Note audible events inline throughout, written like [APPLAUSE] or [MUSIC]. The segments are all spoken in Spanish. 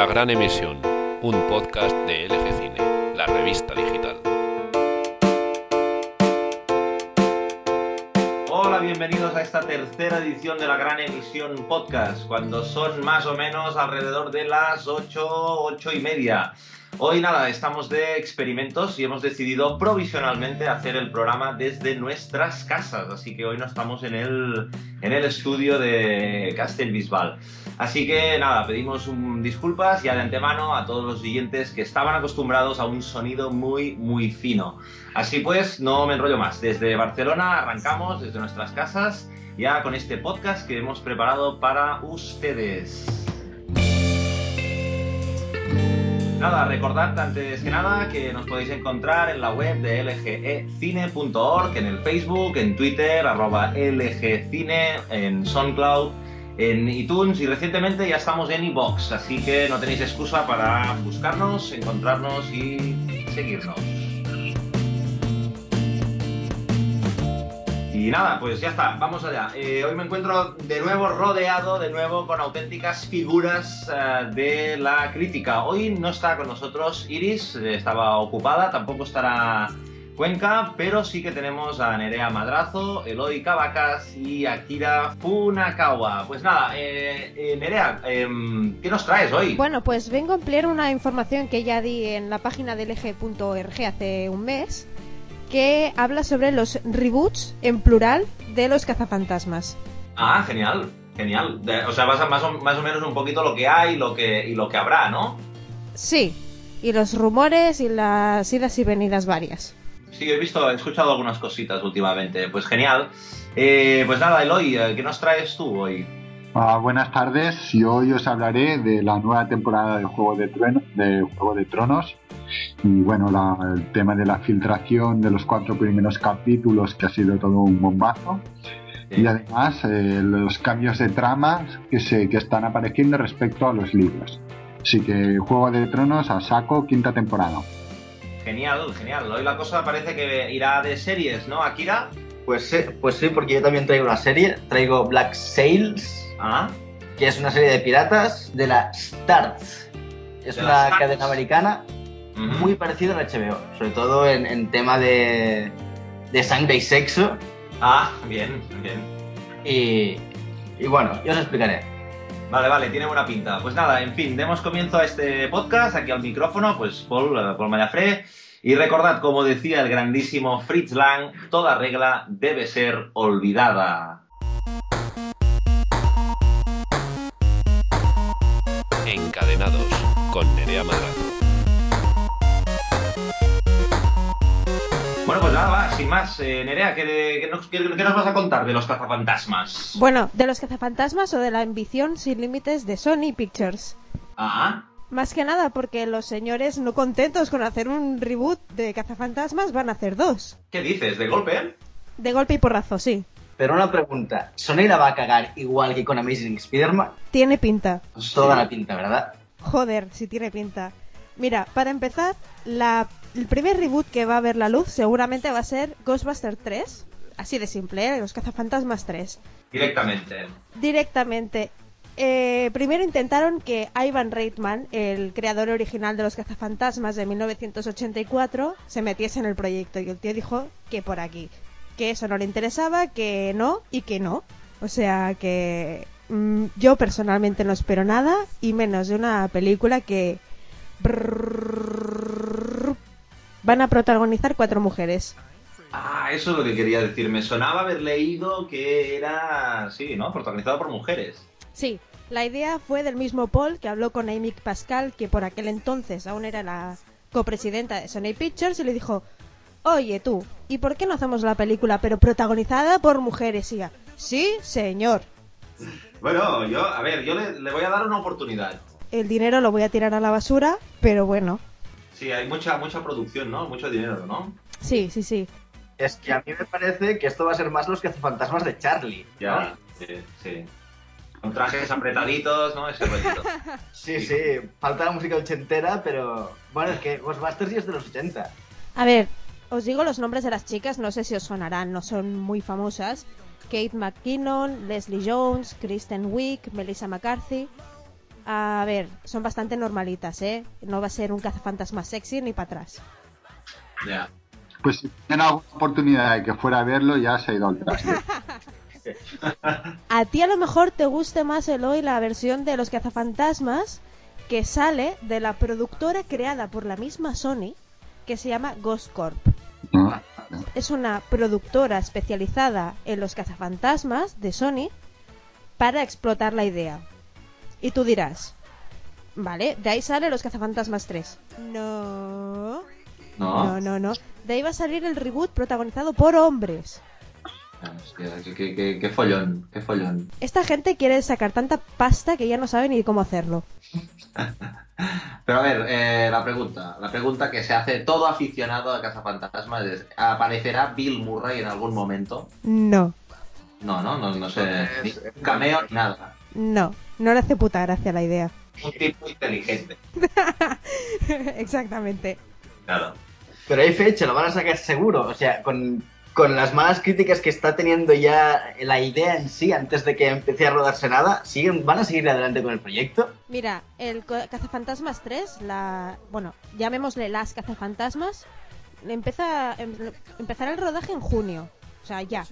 La Gran Emisión, un podcast de LG Cine, la revista digital. Hola, bienvenidos a esta tercera edición de la Gran Emisión Podcast, cuando son más o menos alrededor de las 8, 8 y media. Hoy nada, estamos de experimentos y hemos decidido provisionalmente hacer el programa desde nuestras casas, así que hoy no estamos en el, en el estudio de Castelbisbal. Así que nada, pedimos disculpas ya de antemano a todos los siguientes que estaban acostumbrados a un sonido muy, muy fino. Así pues, no me enrollo más. Desde Barcelona arrancamos, desde nuestras casas, ya con este podcast que hemos preparado para ustedes. Nada, recordad antes que nada que nos podéis encontrar en la web de lgecine.org, en el Facebook, en Twitter, arroba lgcine, en SoundCloud, en iTunes y recientemente ya estamos en iBox, así que no tenéis excusa para buscarnos, encontrarnos y seguirnos. Y nada, pues ya está, vamos allá. Eh, hoy me encuentro de nuevo rodeado, de nuevo con auténticas figuras eh, de la crítica. Hoy no está con nosotros Iris, eh, estaba ocupada, tampoco estará Cuenca, pero sí que tenemos a Nerea Madrazo, Eloy Cavacas y Akira Funakawa. Pues nada, Nerea, em, ¿qué nos traes hoy? Bueno, pues vengo a ampliar una información que ya di en la página del eje.org hace un mes que habla sobre los reboots en plural de los cazafantasmas. Ah, genial, genial. o sea, más, más, o, más o menos un poquito lo que hay lo que, y lo que habrá, ¿no? Sí, y los rumores y las idas y venidas varias. Sí, he visto, he escuchado algunas cositas últimamente. Pues genial. Eh, pues nada, Eloy, eh, ¿qué nos traes tú hoy? Ah, buenas tardes, y hoy os hablaré de la nueva temporada de Juego de, de, Juego de Tronos y bueno, el tema de la filtración de los cuatro primeros capítulos que ha sido todo un bombazo y además eh, los cambios de trama que, se, que están apareciendo respecto a los libros. Así que Juego de Tronos a saco, quinta temporada. Genial, genial. Hoy la cosa parece que irá de series, ¿no, Akira? Pues sí, pues sí, porque yo también traigo una serie. Traigo Black Sails, Ah, que es una serie de piratas de la Starz. Es De una cadena americana muy parecida a la HBO, sobre todo en, en tema de, de sangre y sexo. Ah, bien, bien. Y, y bueno, yo os explicaré. Vale, vale, tiene buena pinta. Pues nada, en fin, demos comienzo a este podcast, aquí al micrófono, pues Paul, eh, Paul Mayafré. Y recordad, como decía el grandísimo Fritz Lang, toda regla debe ser olvidada. Encadenados con Nerea Madrazo. Nada, va, sin más. Eh, Nerea, ¿qué, qué nos, qué- qué nos vas a contar de los cazafantasmas? Bueno, de los cazafantasmas o de la ambición sin límites de Sony Pictures. Ah, Más que nada porque los señores no contentos con hacer un reboot de cazafantasmas van a hacer dos. ¿qué dices? ¿De golpe? De golpe y porrazo, sí. Pero una pregunta, ¿Sony la va a cagar igual que con Amazing Spider-Man? Tiene pinta. Toda la pinta, ¿verdad? Joder, si tiene pinta. Mira, para empezar, la, el primer reboot que va a ver la luz seguramente va a ser Ghostbusters 3. Así de simple, ¿eh? Los cazafantasmas 3. Directamente. Directamente. Eh, primero intentaron que Ivan Reitman, el creador original de los cazafantasmas de 1984, se metiese en el proyecto y el tío dijo que por aquí, que eso no le interesaba, que no y que no. O sea que mm, yo personalmente no espero nada y menos de una película que van a protagonizar cuatro mujeres. Ah, eso es lo que quería decir. Me sonaba haber leído que era, sí, ¿no? Protagonizado por mujeres. Sí, la idea fue del mismo Paul que habló con Amy Pascal, que por aquel entonces aún era la copresidenta de Sony Pictures, y le dijo, oye tú, ¿y por qué no hacemos la película pero protagonizada por mujeres? Y sí, señor. Bueno, yo, a ver, yo le, le voy a dar una oportunidad. El dinero lo voy a tirar a la basura, pero bueno, Sí, hay mucha, mucha producción, ¿no? Mucho dinero, ¿no? sí, sí, sí. Es que a mí me parece que esto va a ser más los cazafantasmas de Charlie. ¿no? Ya, sí, sí. Con trajes apretaditos, ¿no? Ese rollito. [LAUGHS] Sí, sí, falta la música ochentera, pero bueno, es que Ghostbusters ya es de los 80. A ver, os digo los nombres de las chicas, no sé si os sonarán, no son muy famosas. Kate McKinnon, Leslie Jones, Kristen Wiig, Melissa McCarthy. A ver, son bastante normalitas, ¿eh? No va a ser un cazafantasmas sexy ni para atrás. Ya. Pues si tienen alguna oportunidad de que fuera a verlo, ya se ha ido al traste. [LAUGHS] A ti a lo mejor te guste más, Eloy, la versión de los cazafantasmas que sale de la productora creada por la misma Sony, que se llama Ghost Corp. ¿no? Es una productora especializada en los cazafantasmas de Sony para explotar la idea. Y tú dirás, vale, de ahí sale los cazafantasmas 3. No, No. no, no, no. De ahí va a salir el reboot protagonizado por hombres. Hostia, qué, qué- qué- qué follón, qué follón. Esta gente quiere sacar tanta pasta que ya no sabe ni cómo hacerlo. [LAUGHS] Pero a ver, eh, la pregunta, la pregunta que se hace todo aficionado a Cazafantasmas es, ¿aparecerá Bill Murray en algún momento? No, No, no, no, no sé, Es- ni un cameo ni nada. No, no le hace puta gracia la idea. Un tipo inteligente. [LAUGHS] Exactamente. Claro. Pero hay fecha, lo van a sacar seguro. O sea, con, con las malas críticas que está teniendo ya la idea en sí antes de que empiece a rodarse nada, siguen, ¿van a seguir adelante con el proyecto? Mira, el co- Cazafantasmas 3, la, bueno, llamémosle las Cazafantasmas, empieza, em- empezará el rodaje en junio, o sea, ya.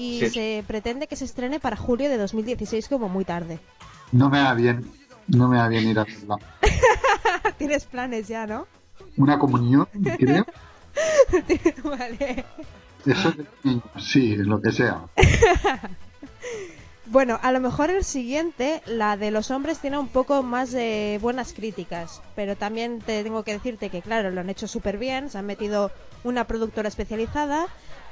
Y Sí. se pretende que se estrene para julio de 2016 como muy tarde. No me da bien, no me da bien ir a verla. [LAUGHS] Tienes planes ya, ¿no? Una comunión, creo. [LAUGHS] vale. Eso de niños, sí, lo que sea. [LAUGHS] Bueno, a lo mejor el siguiente, la de los hombres, tiene un poco más de buenas críticas. Pero también te tengo que decirte que, claro, lo han hecho súper bien. Se han metido una productora especializada.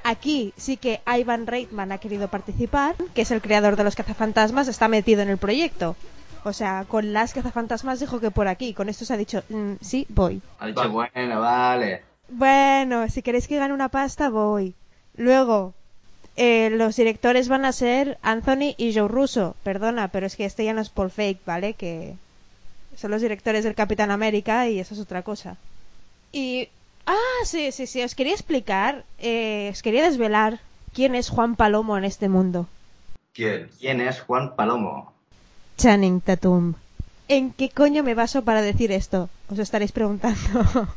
Aquí sí que Ivan Reitman ha querido participar, que es el creador de los cazafantasmas, está metido en el proyecto. O sea, con las cazafantasmas dijo que por aquí. Con esto se ha dicho, "Mm, sí, voy. Ha dicho, bueno, vale. Bueno, si queréis que gane una pasta, voy. Luego, eh, los directores van a ser Anthony y Joe Russo. Perdona, pero es que este ya no es Paul Fake, ¿vale? Que son los directores del Capitán América y eso es otra cosa. Y... Ah, sí, sí, sí, os quería explicar, eh, os quería desvelar quién es Juan Palomo en este mundo. ¿Quién? ¿Quién es Juan Palomo? Channing Tatum. ¿En qué coño me baso para decir esto? Os estaréis preguntando.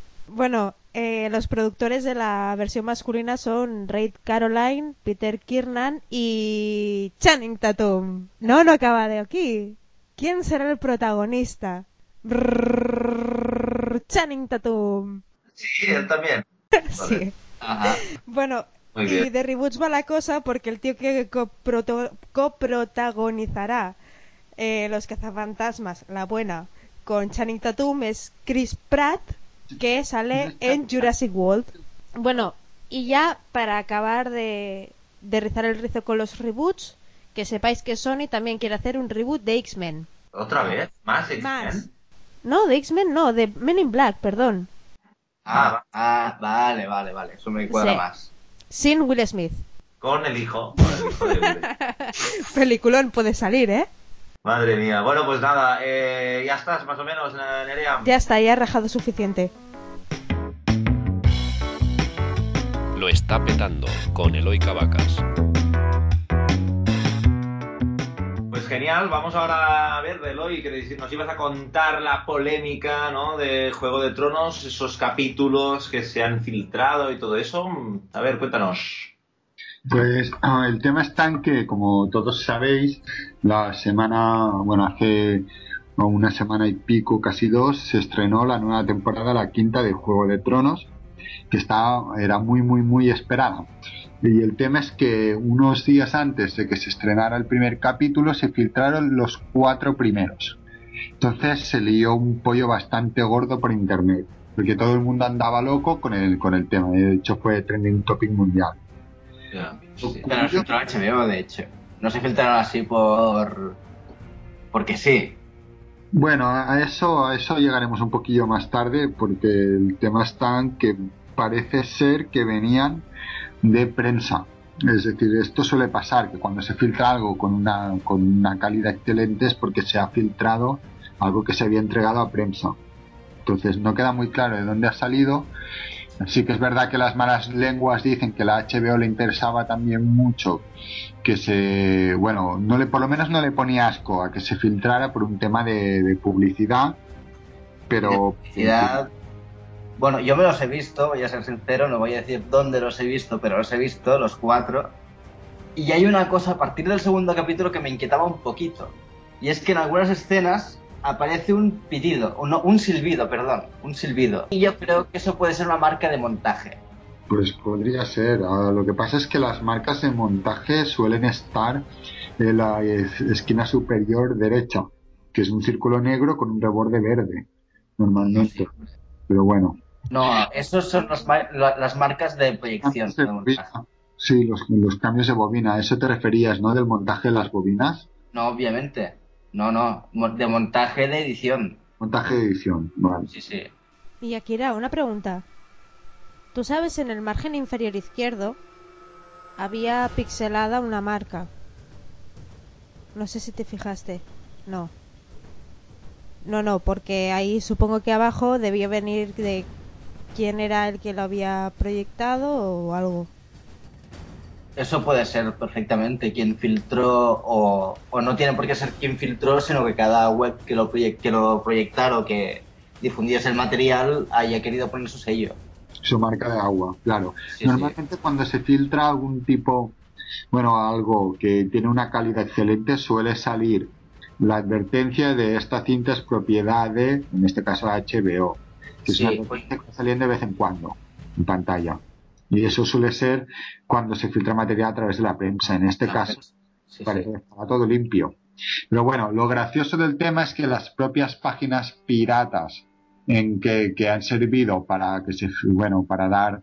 [LAUGHS] bueno, eh, los productores de la versión masculina son Raid Caroline, Peter Kiernan y Channing Tatum. No, no acaba de aquí. ¿Quién será el protagonista? Brrrr, Channing Tatum. Sí, él también. [LAUGHS] Sí. Ajá. Bueno, y de reboots va la cosa porque el tío que coproto- coprotagonizará eh, Los cazafantasmas, la buena, con Channing Tatum es Chris Pratt, que sale en Jurassic World. Bueno, y ya para acabar de, de rizar el rizo con los reboots, que sepáis que Sony también quiere hacer un reboot de X-Men. ¿Otra vez? ¿Más X-Men? No, de X-Men no, de Men in Black, perdón. Ah, Ah, vale, vale, vale. Eso me cuadra Sí. más. Sin Will Smith. con el hijo. Con el hijo de Will. [LAUGHS] Peliculón puede salir, ¿eh? Madre mía. Bueno, pues nada, eh, ya estás más o menos, Nerea. Ya está, ya ha rajado suficiente. Lo está petando con Eloy Cavacas. Genial, vamos ahora a ver, Eloy, que nos ibas a contar la polémica, ¿no? De Juego de Tronos, esos capítulos que se han filtrado y todo eso. A ver, cuéntanos. Pues ah, el tema está en que, como todos sabéis, la semana, bueno, hace una semana y pico, casi dos, se estrenó la nueva temporada, la quinta de Juego de Tronos, que está, era muy, muy, muy esperada. Y el tema es que unos días antes de que se estrenara el primer capítulo se filtraron los cuatro primeros. Entonces se lió un pollo bastante gordo por internet, porque todo el mundo andaba loco con el, con el tema. De hecho fue trending topic mundial. Sí. Pero no se filtró HBO, de hecho. No se filtraron así por... Porque sí. Bueno, a eso, a eso llegaremos un poquillo más tarde, porque el tema está en que parece ser que venían de prensa. Es decir, esto suele pasar, que cuando se filtra algo con una, con una calidad excelente es porque se ha filtrado algo que se había entregado a prensa. Entonces no queda muy claro de dónde ha salido. Sí que es verdad que las malas lenguas dicen que la HBO le interesaba también mucho que se, bueno, no le, por lo menos no le ponía asco a que se filtrara por un tema de, de publicidad, pero... Publicidad. Bueno, yo me los he visto, voy a ser sincero, no voy a decir dónde los he visto, pero los he visto, los cuatro. Y hay una cosa a partir del segundo capítulo que me inquietaba un poquito. Y es que en algunas escenas aparece un pitido, un, un silbido, perdón, un silbido. Y yo creo que eso puede ser una marca de montaje. Pues podría ser. Ah, lo que pasa es que las marcas de montaje suelen estar en la es- esquina superior derecha, que es un círculo negro con un reborde verde, normalmente. Pero bueno. No, esos son los ma- la- las marcas de proyección. De bobina. Sí, los, los cambios de bobina. ¿A eso te referías, no? Del montaje de las bobinas. No, obviamente. No, no, de montaje de edición. Montaje de edición, vale. Sí, sí. Y Akira, una pregunta. Tú sabes, en el margen inferior izquierdo había pixelada una marca. No sé si te fijaste. No. No, no, porque ahí supongo que abajo debió venir de quién era el que lo había proyectado o algo. Eso puede ser perfectamente quien filtró o, o no tiene por qué ser quien filtró, sino que cada web que lo, proye- que lo proyectara o que difundiese el material haya querido poner su sello. Su marca de agua, claro. Sí, Normalmente cuando se filtra algún tipo, bueno, algo que tiene una calidad excelente, suele salir la advertencia de esta cinta es propiedad de, en este caso, HBO, que Sí, es una advertencia que va saliendo de vez en cuando en pantalla. Y eso suele ser cuando se filtra material a través de la prensa. En este Ah, caso, sí, sí. parece que estaba todo limpio. Pero bueno, lo gracioso del tema es que las propias páginas piratas en que, que han servido para que se bueno para dar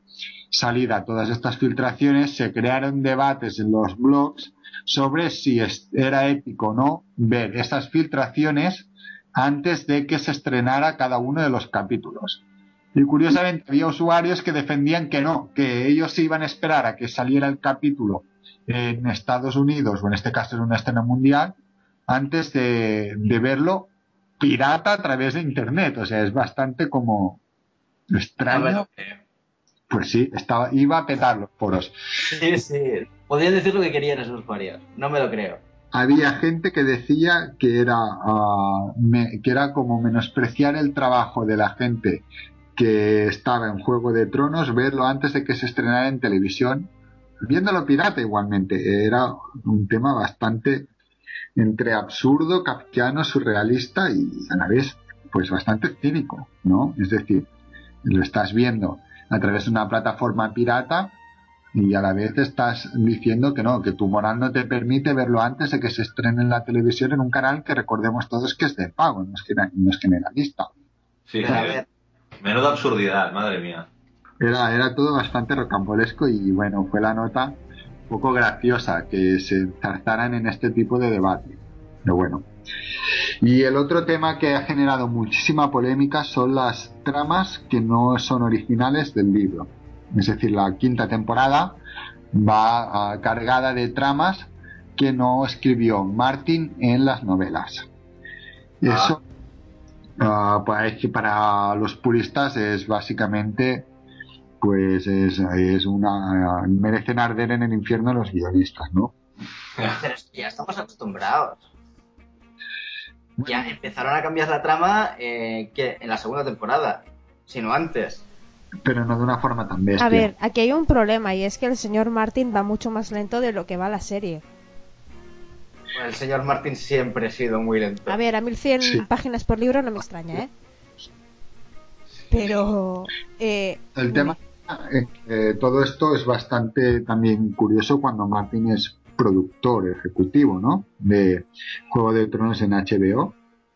salida a todas estas filtraciones se crearon debates en los blogs sobre si es- era ético o no ver estas filtraciones antes de que se estrenara cada uno de los capítulos. Y curiosamente había usuarios que defendían que no, que ellos se iban a esperar a que saliera el capítulo en Estados Unidos, o en este caso en una escena mundial, antes de, de verlo pirata a través de internet. O sea, es bastante como extraño. lo creo. Pues sí, estaba, iba a petar los foros. Sí, sí. Podrían decir lo que querían esos usuarios. No me lo creo. Había gente que decía que era, ah, me- que era como menospreciar el trabajo de la gente que estaba en Juego de Tronos, verlo antes de que se estrenara en televisión, viéndolo pirata igualmente. Era un tema bastante entre absurdo, kafkiano, surrealista y a la vez pues bastante cínico, ¿no? Es decir, lo estás viendo a través de una plataforma pirata y a la vez estás diciendo que no, que tu moral no te permite verlo antes de que se estrene en la televisión en un canal que recordemos todos que es de pago, no es, no es generalista. Sí, Menuda absurdidad, madre mía. Era, era todo bastante rocambolesco y bueno, fue la nota un poco graciosa que se zarzaran en este tipo de debate. Pero bueno. Y el otro tema que ha generado muchísima polémica son las tramas que no son originales del libro. Es decir, la quinta temporada va ah, cargada de tramas que no escribió Martin en las novelas. Ah. Eso ah, pues, que para los puristas es básicamente pues es, es una merecen arder en el infierno los guionistas, ¿no? pero es que ya estamos acostumbrados. Ya empezaron a cambiar la trama eh, que en la segunda temporada, sino antes. Pero no de una forma tan bestia. A ver, aquí hay un problema y es que el señor Martin va mucho más lento de lo que va la serie. El señor Martin siempre ha sido muy lento. A ver, a 1100 Sí. páginas por libro no me extraña, ¿eh? Pero... Eh, El tema es que todo esto es bastante también curioso cuando Martin es productor ejecutivo, ¿no? De Juego de Tronos en HBO.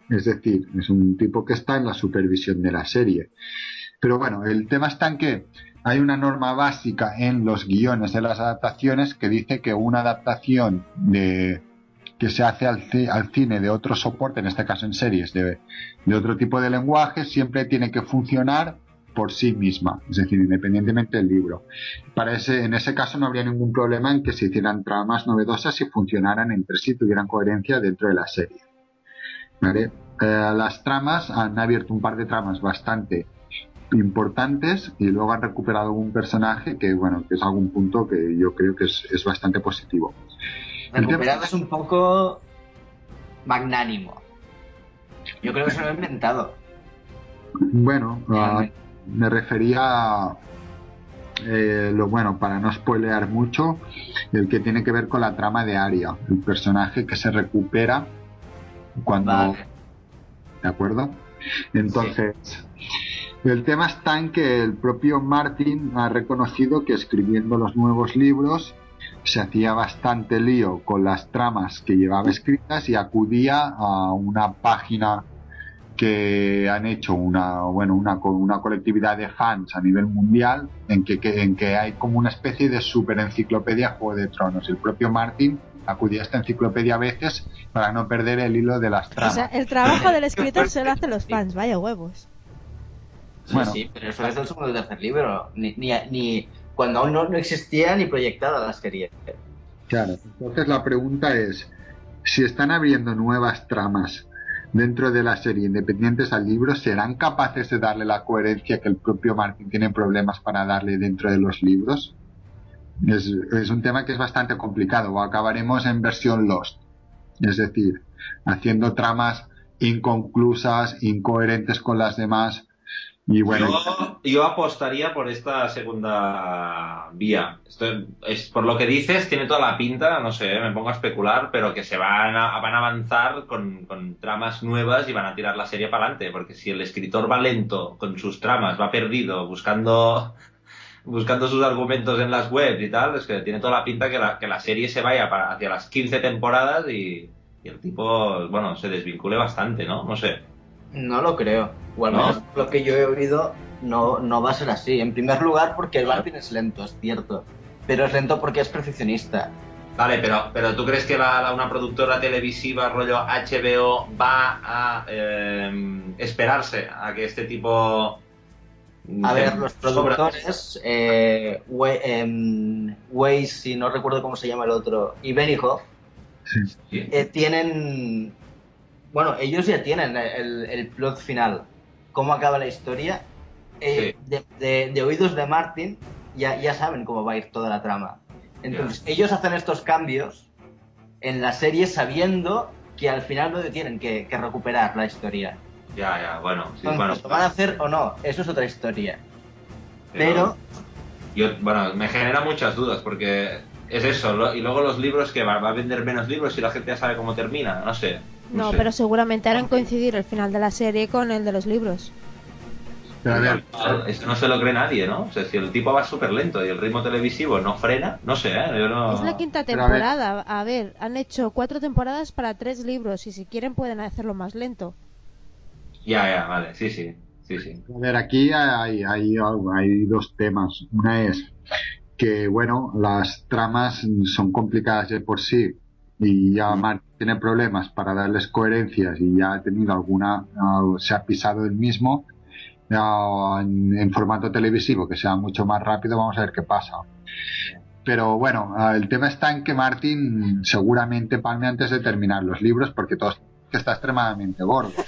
Es decir, es un tipo que está en la supervisión de la serie. Pero bueno, el tema está en que hay una norma básica en los guiones de las adaptaciones que dice que una adaptación que se hace al, ci- al cine de otro soporte, en este caso en series, de, otro tipo de lenguaje, siempre tiene que funcionar por sí misma, es decir, independientemente del libro. En ese caso no habría ningún problema en que se hicieran tramas novedosas y funcionaran entre sí, tuvieran coherencia dentro de la serie. Eh, las tramas han abierto un par de tramas bastante importantes y luego han recuperado algún personaje que, bueno, que es algún punto que yo creo que es, es bastante positivo. Recuperado es un poco magnánimo. Yo creo que se lo he inventado. Bueno, uh, me refería a, eh, lo bueno, para no spoilear mucho, el que tiene que ver con la trama de Aria, el personaje que se recupera cuando... Vale. ¿De acuerdo? Entonces, el tema está en que el propio Martin ha reconocido que escribiendo los nuevos libros se hacía bastante lío con las tramas que llevaba escritas y acudía a una página que han hecho una bueno una, una colectividad de fans a nivel mundial en que, que- en que hay como una especie de super enciclopedia Juego de Tronos. El propio Martin acudía a esta enciclopedia a veces para no perder el hilo de las O tramas. sea, el trabajo del escritor se lo hacen los fans, vaya huevos. Sí, Bueno. sí, pero eso es y tercer libro. Ni, ni, ni- cuando aún no, no existía ni proyectada la serie. Claro. Entonces la pregunta es, si están abriendo nuevas tramas dentro de la serie independientes al libro, ¿serán capaces de darle la coherencia que el propio Martin tiene problemas para darle dentro de los libros? Es, es un tema que es bastante complicado, o acabaremos en versión Lost, es decir, haciendo tramas inconclusas, incoherentes con las demás, y bueno, yo, yo apostaría por esta segunda vía. Esto es, por lo que dices, tiene toda la pinta, no sé, me pongo a especular, pero que se van a, van a avanzar con, con tramas nuevas y van a tirar la serie para adelante. Porque si el escritor va lento con sus tramas, va perdido, buscando, buscando sus argumentos en las webs y tal, es que tiene toda la pinta que la, que la serie se vaya para, hacia las 15 temporadas y, y el tipo, bueno, se desvincule bastante, ¿no? No sé. No lo creo. O al ¿No? menos lo que yo he oído no, no va a ser así. En primer lugar, porque el Martin es lento, es cierto. Pero es lento porque es perfeccionista. Vale, pero, pero ¿tú crees que la, la- una productora televisiva rollo HBO va a eh, esperarse a que este tipo... A de- ver, los productores, eh, We- em, y no recuerdo cómo se llama el otro, y Benioff, Sí. eh, tienen. Bueno, ellos ya tienen el, el plot final. Cómo acaba la historia. Eh, de, de- de oídos de Martin, ya, ya saben cómo va a ir toda la trama. Entonces, ellos hacen estos cambios en la serie sabiendo que al final no tienen que, que recuperar la historia. Ya, ya, bueno. Sí, Entonces, bueno, ¿Lo van a hacer o no? Eso es otra historia. Pero, Yo, bueno, me genera muchas dudas porque es eso. lo- y luego los libros que va, va a vender menos libros si la gente ya sabe cómo termina. No sé. No, sé. pero seguramente harán coincidir el final de la serie con el de los libros. pero a ver, Eso no se lo cree nadie, ¿no? O sea, si el tipo va súper lento y el ritmo televisivo no frena, no sé, ¿eh? Yo no... Es la quinta Pero a ver. temporada. A ver, han hecho cuatro temporadas para tres libros y si quieren pueden hacerlo más lento. Ya, ya, vale, sí, sí, sí, sí. A ver, aquí hay, hay, hay dos temas. Una es que, bueno, las tramas son complicadas de por sí y ya Martin tiene problemas para darles coherencias y ya ha tenido alguna, ah, se ha pisado el mismo. En, en formato televisivo, que sea mucho más rápido, vamos a ver qué pasa. Pero bueno, ah, el tema está en que Martin seguramente palme antes de terminar los libros porque todos que está extremadamente gordo. [LAUGHS]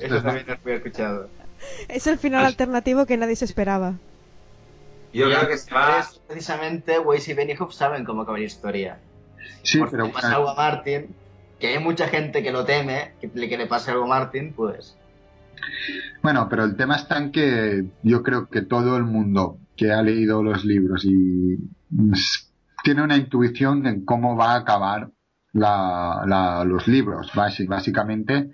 Eso es también lo había escuchado. Es el final alternativo que nadie se esperaba. Yo creo que se va... Precisamente Weiss y Benioff saben cómo acabar la historia. Sí, Porque pero le pasa algo a Martin, que hay mucha gente que lo teme, que le, que le pase algo a Martin, pues bueno, pero el tema está en que yo creo que todo el mundo que ha leído los libros y mm, tiene una intuición en cómo va a acabar la- la- los libros. Básicamente,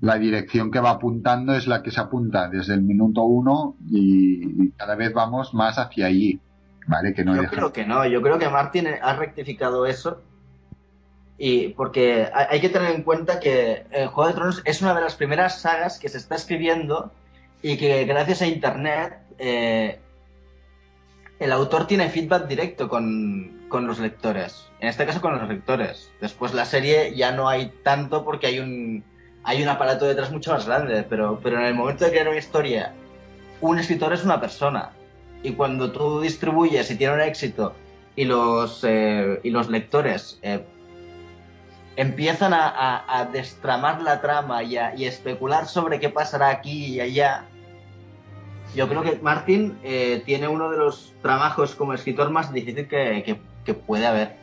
la dirección que va apuntando es la que se apunta desde el minuto uno y, y cada vez vamos más hacia allí. ¿Vale? Que no yo deja- creo que no. Yo creo que Martin ha rectificado eso. Y porque hay que tener en cuenta que el Juego de Tronos es una de las primeras sagas que se está escribiendo y que gracias a Internet eh, el autor tiene feedback directo con, con los lectores. En este caso con los lectores. Después la serie ya no hay tanto porque hay un, hay un aparato detrás mucho más grande. Pero, pero en el momento de crear una historia, un escritor es una persona. Y cuando tú distribuyes y tiene un éxito y los, eh, y los lectores eh, empiezan a, a- destramar la trama y a, y a especular sobre qué pasará aquí y allá, yo creo que Martin eh, tiene uno de los trabajos como escritor más difícil que, que- que puede haber.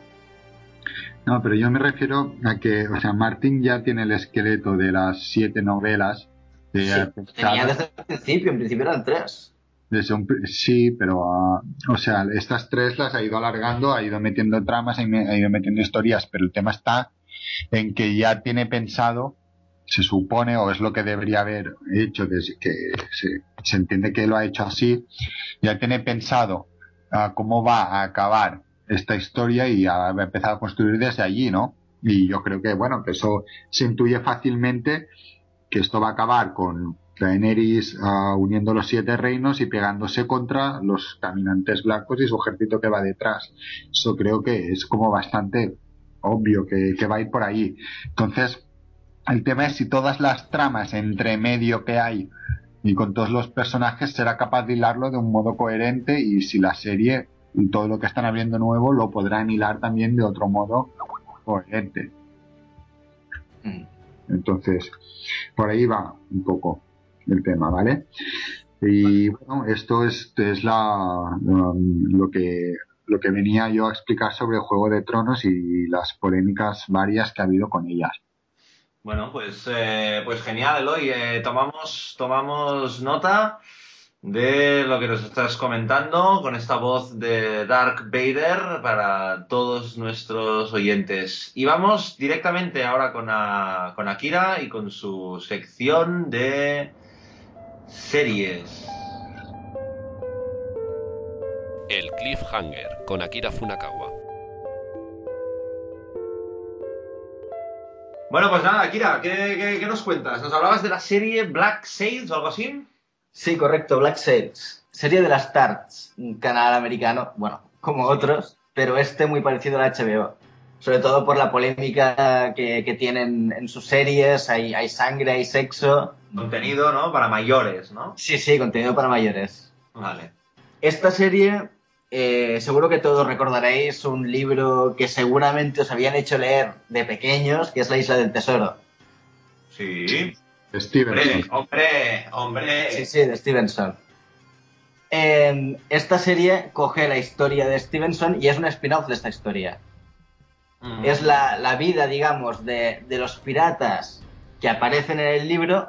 No, pero yo me refiero a que, o sea, Martin ya tiene el esqueleto de las siete novelas. de- Sí, tenía desde el principio, en principio eran tres. desde un pri- sí, pero, ah, o sea, estas tres las ha ido alargando, ha ido metiendo tramas, ha ido metiendo historias, pero el tema está en que ya tiene pensado, se supone, o es lo que debería haber hecho, que se, se entiende que lo ha hecho así, ya tiene pensado ah, cómo va a acabar esta historia y ha empezado a construir desde allí, ¿no? Y yo creo que, bueno, que eso se intuye fácilmente que esto va a acabar con Daenerys ah, uniendo los siete reinos y pegándose contra los caminantes blancos y su ejército que va detrás. Eso creo que es como bastante obvio que, que va a ir por ahí. Entonces, el tema es si todas las tramas entre medio que hay y con todos los personajes será capaz de hilarlo de un modo coherente y si la serie y todo lo que están abriendo nuevo lo podrán hilar también de otro modo coherente. Mm. Entonces, por ahí va un poco el tema, ¿vale? Y bueno, esto es, es la, um, lo, que, lo que venía yo a explicar sobre Juego de Tronos y las polémicas varias que ha habido con ellas. Bueno, pues, eh, pues genial, Eloy. Eh, tomamos, tomamos nota de lo que nos estás comentando con esta voz de Dark Vader para todos nuestros oyentes. Y vamos directamente ahora con, a- con Akira y con su sección de series. El Cliffhanger con Akira Funakawa. Bueno, pues nada, Akira, ¿qué, qué, qué nos cuentas? ¿Nos hablabas de la serie Black Sails o algo así? Sí, correcto, Black Sails. Serie de las Tarts, un canal americano, bueno, como otros, pero este muy parecido a la HBO. Sobre todo por la polémica que, que tienen en sus series, hay, hay sangre, hay sexo. Contenido, ¿no? Para mayores, ¿no? Sí, sí, contenido para mayores. Vale. Esta serie, eh, seguro que todos recordaréis un libro que seguramente os habían hecho leer de pequeños, que es La Isla del Tesoro. Sí. Stevenson. Hombre, hombre, hombre. Sí, sí, de Stevenson. En esta serie coge la historia de Stevenson y es un spin-off de esta historia. Mm. Es la, la vida, digamos, de, de los piratas que aparecen en el libro,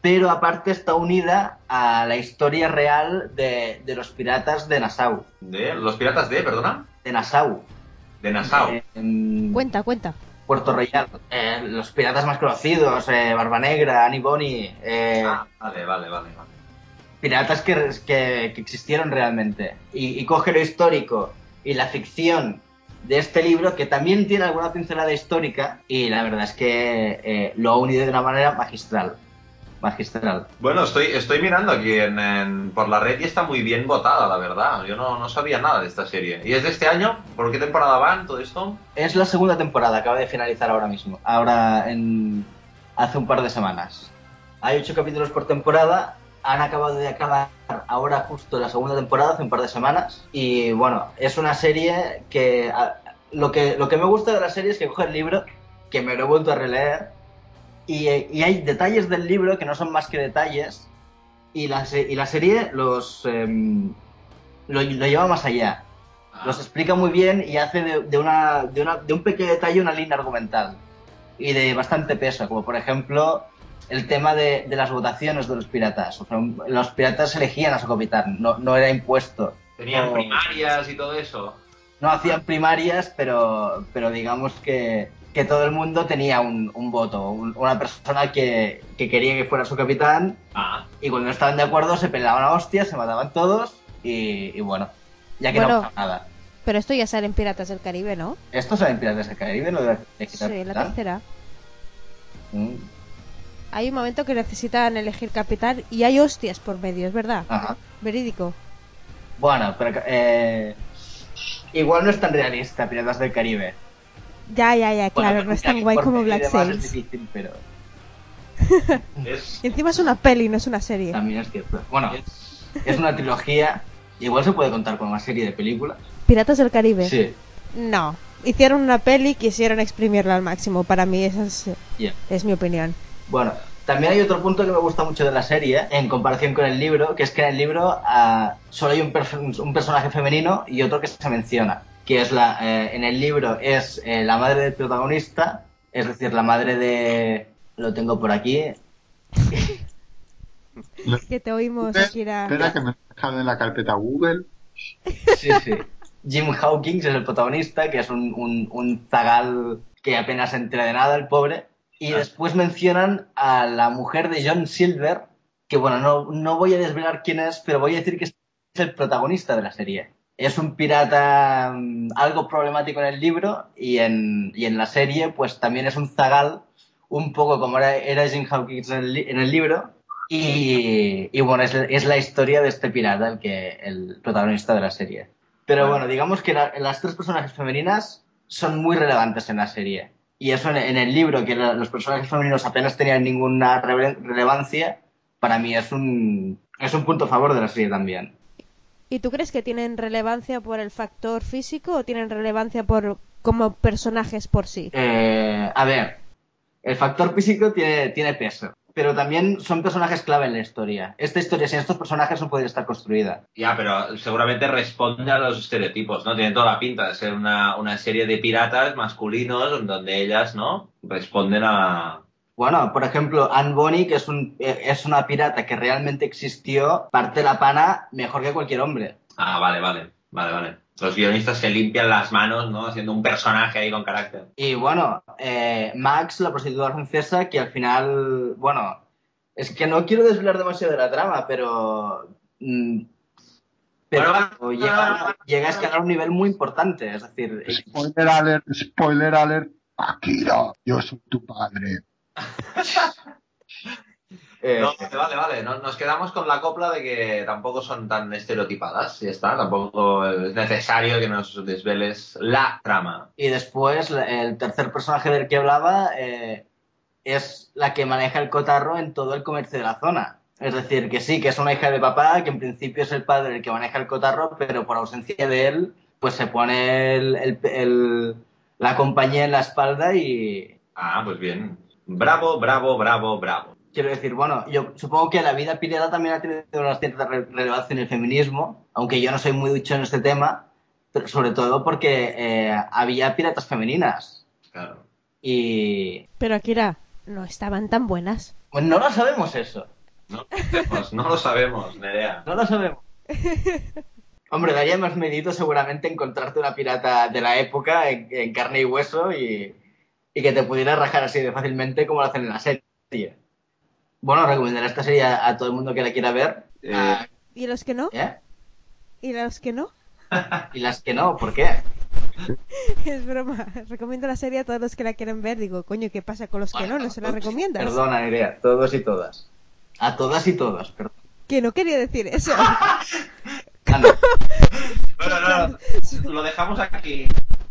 pero aparte está unida a la historia real de, de los piratas de Nassau. De los piratas de, perdona, De Nassau. de Nassau. Eh, en Cuenta, cuenta. Puerto Royal. Eh, los piratas más conocidos, eh, Barba Negra, Annie Bonny. eh, Ah, vale, vale, vale, vale. piratas que, que- que existieron realmente. Y, y coge lo histórico y la ficción de este libro, que también tiene alguna pincelada histórica, y la verdad es que eh, lo ha unido de una manera magistral. Magistral. Bueno, estoy, estoy mirando aquí en, en- por la red y está muy bien votada, la verdad. Yo no, no sabía nada de esta serie. ¿Y es de este año? ¿Por qué temporada van todo esto? Es la segunda temporada, acaba de finalizar ahora mismo. Ahora, en, hace un par de semanas. Hay ocho capítulos por temporada. Han acabado de acabar ahora justo la segunda temporada, hace un par de semanas. Y bueno, es una serie que... a- lo que, lo que me gusta de la serie es que coge el libro, que me lo he vuelto a releer, y, y hay detalles del libro que no son más que detalles, y la, y la serie los... em, lo, lo lleva más allá los explica muy bien y hace de, de una, de, una- de un pequeño detalle una línea argumental y de bastante peso, como por ejemplo el tema de, de las votaciones de los piratas. O sea, los piratas elegían a su capitán, no, no era impuesto. Tenían primarias y todo eso. No hacían primarias, pero, pero digamos que, que todo el mundo tenía un, un voto, un- una persona que, que quería que fuera su capitán Ah, y cuando no estaban de acuerdo se peleaban a hostias, se mataban todos y, y bueno, ya que Bueno. no nada. Pero esto ya sale en Piratas del Caribe, ¿no? ¿Esto sale en Piratas del Caribe? ¿Lo de elegir Sí, la tercera. Mm, Hay un momento que necesitan elegir capitán y hay hostias por medio, es verdad. Ajá. Verídico. Bueno, pero eh, igual no es tan realista Piratas del Caribe. Ya, ya, ya, claro, Bueno, no es tan guay como Black Sails. Es difícil, pero [LAUGHS] es, encima es una peli, no es una serie. también es cierto. Bueno, es- es una trilogía. Igual se puede contar con una serie de películas. Piratas del Caribe. Sí. No, hicieron una peli y quisieron exprimirla al máximo. Para mí esa es, Yeah. es mi opinión. Bueno, también hay otro punto que me gusta mucho de la serie, en comparación con el libro, que es que en el libro ah, solo hay un personaje femenino y otro que se menciona, que es la, eh, en el libro es eh, la madre del protagonista, es decir, la madre de... Lo tengo por aquí. [LAUGHS] Que te oímos, Espera, Akira. Espera que me he dejado en la carpeta Google. Sí, sí. Jim Hawkins es el protagonista, que es un, un, un zagal que apenas se entera de nada, el pobre. Y Ah. después mencionan a la mujer de John Silver, que bueno, no, no voy a desvelar quién es, pero voy a decir que es el protagonista de la serie. Es un pirata mm, algo problemático en el libro y en, y en la serie pues también es un zagal, un poco como era, era Jim Hawkins en el, en el libro. Y, y bueno, es, es la historia de este pirata, el, que, el protagonista de la serie. Pero bueno, digamos que la- las tres personajes femeninas son muy relevantes en la serie. Y eso en, en el libro, que la- los personajes femeninos apenas tenían ninguna rele- relevancia, para mí es un, es un punto a favor de la serie también. ¿Y tú crees que tienen relevancia por el factor físico o tienen relevancia por como personajes por sí? Eh, a ver, el factor físico tiene, tiene peso, pero también son personajes clave en la historia. Esta historia sin estos personajes no podría estar construida. Ya, pero seguramente responde a los estereotipos, ¿no? Tiene toda la pinta de ser una, una serie de piratas masculinos en donde ellas, ¿no? Responden a... Bueno, por ejemplo, Anne Bonny, que es, un, eh, es una pirata que realmente existió, parte la pana mejor que cualquier hombre. Ah, vale, vale, vale, vale. Los guionistas se limpian las manos, ¿no? Haciendo un personaje ahí con carácter. Y bueno, eh, Max, la prostituta francesa, que al final, bueno, es que no quiero desvelar demasiado de la trama, pero... mm, pero Bueno, llega, llega a escalar un nivel muy importante, es decir, Spoiler alert, spoiler alert. Akira, yo soy tu padre. Eh, No, vale, vale, vale. No- nos quedamos con la copla de que tampoco son tan estereotipadas, ya está. Tampoco es necesario que nos desveles la trama. y después el tercer personaje del que hablaba eh, es la que maneja el cotarro en todo el comercio de la zona. Es decir, que sí, que es una hija de papá, que en principio es el padre el que maneja el cotarro, pero por ausencia de él, pues se pone el- el- el- la compañía en la espalda y, Ah, pues bien. Bravo, bravo, bravo, bravo. Quiero decir, bueno, yo supongo que la vida pirata también ha tenido una cierta re- relevancia en el feminismo, aunque yo no soy muy ducho en este tema, pero sobre todo porque eh, había piratas femeninas. Claro. Y Pero Akira, no estaban tan buenas. pues no lo sabemos eso, No, lo sabemos, no lo sabemos, Nerea. no lo sabemos. [LAUGHS] Hombre, daría más medito seguramente encontrarte una pirata de la época en, en carne y hueso y, y que te pudiera rajar así de fácilmente como lo hacen en la serie. Bueno, recomendaré esta serie a, a todo el mundo que la quiera ver. Eh, Ah, ¿Y los que no? ¿eh? ¿Y los que no? [LAUGHS] Y las que no, ¿por qué? [LAUGHS] Es broma. Recomiendo la serie a todos los que la quieren ver. Digo, coño, ¿qué pasa con los que no? No se la recomiendas. Perdona, Nerea, todos y todas. A todas y todos, perdón. Que no quería decir eso. [LAUGHS] Ah, no. Bueno, no, no, lo dejamos aquí.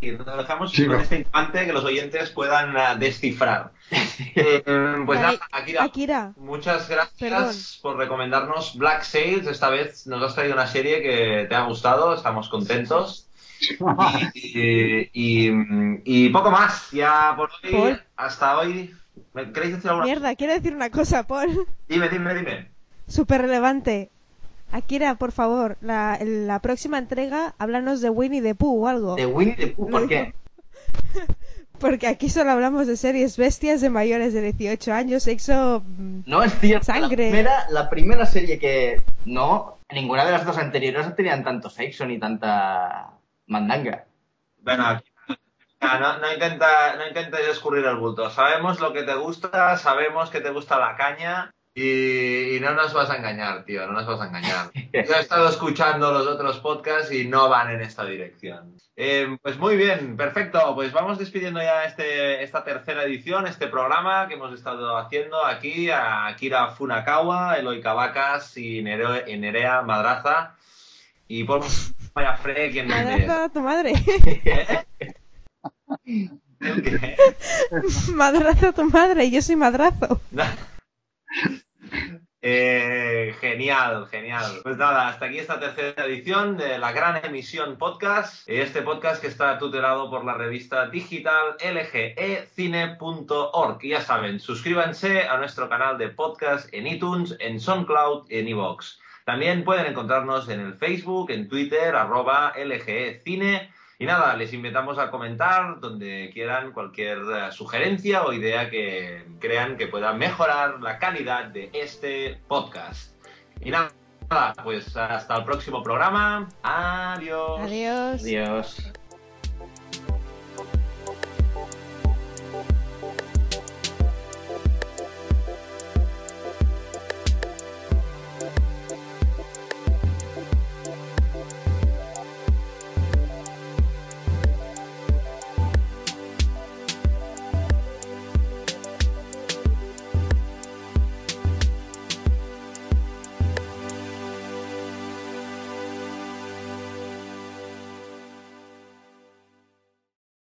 Y lo dejamos Sí, con no. este instante que los oyentes puedan ah, descifrar. [LAUGHS] Eh, pues nada, Akira, Akira, muchas gracias Perdón. por recomendarnos Black Sails. Esta vez nos has traído una serie que te ha gustado, estamos contentos. Y, y- y poco más, ya por hoy, Paul. hasta hoy. ¿Me ¿Queréis decir alguna mierda, quiero decir una cosa, Paul. Dime, dime, dime. Súper relevante. Akira, por favor, la, próxima entrega, háblanos de Winnie the Pooh o algo. De Winnie the Pooh, ¿por qué? [LAUGHS] Porque aquí solo hablamos de series bestias de mayores de 18 años, sexo... mm, No es cierto. Sangre. La primera, la primera serie que. No, ninguna de las dos anteriores tenían tanto sexo ni tanta mandanga. Bueno, aquí- no, no, intenta, no intentes escurrir el bulto. Sabemos lo que te gusta, sabemos que te gusta la caña y, y no nos vas a engañar, tío, no nos vas a engañar. [LAUGHS] Yo he estado escuchando los otros podcasts y no van en esta dirección. Eh, pues muy bien, perfecto. Pues vamos despidiendo ya este, esta tercera edición, este programa que hemos estado haciendo aquí a Akira Funakawa, Eloy Cavacas y Nereo- y Nerea Madraza. Y por vaya Fre, quien Madraza a tu madre. ¿El [LAUGHS] qué? [LAUGHS] madrazo a tu madre, yo soy madrazo. Eh, genial, genial. Pues nada, hasta aquí esta tercera edición de la gran emisión podcast. Este podcast que está tutelado por la revista digital lgecine.org. Y ya saben, suscríbanse a nuestro canal de podcast en iTunes, en SoundCloud en iVoox. También pueden encontrarnos en el Facebook, en Twitter, arroba lgecine y nada, les invitamos a comentar donde quieran cualquier eh, sugerencia o idea que crean que pueda mejorar la calidad de este podcast. Y nada, pues hasta el próximo programa. Adiós. Adiós. Adiós.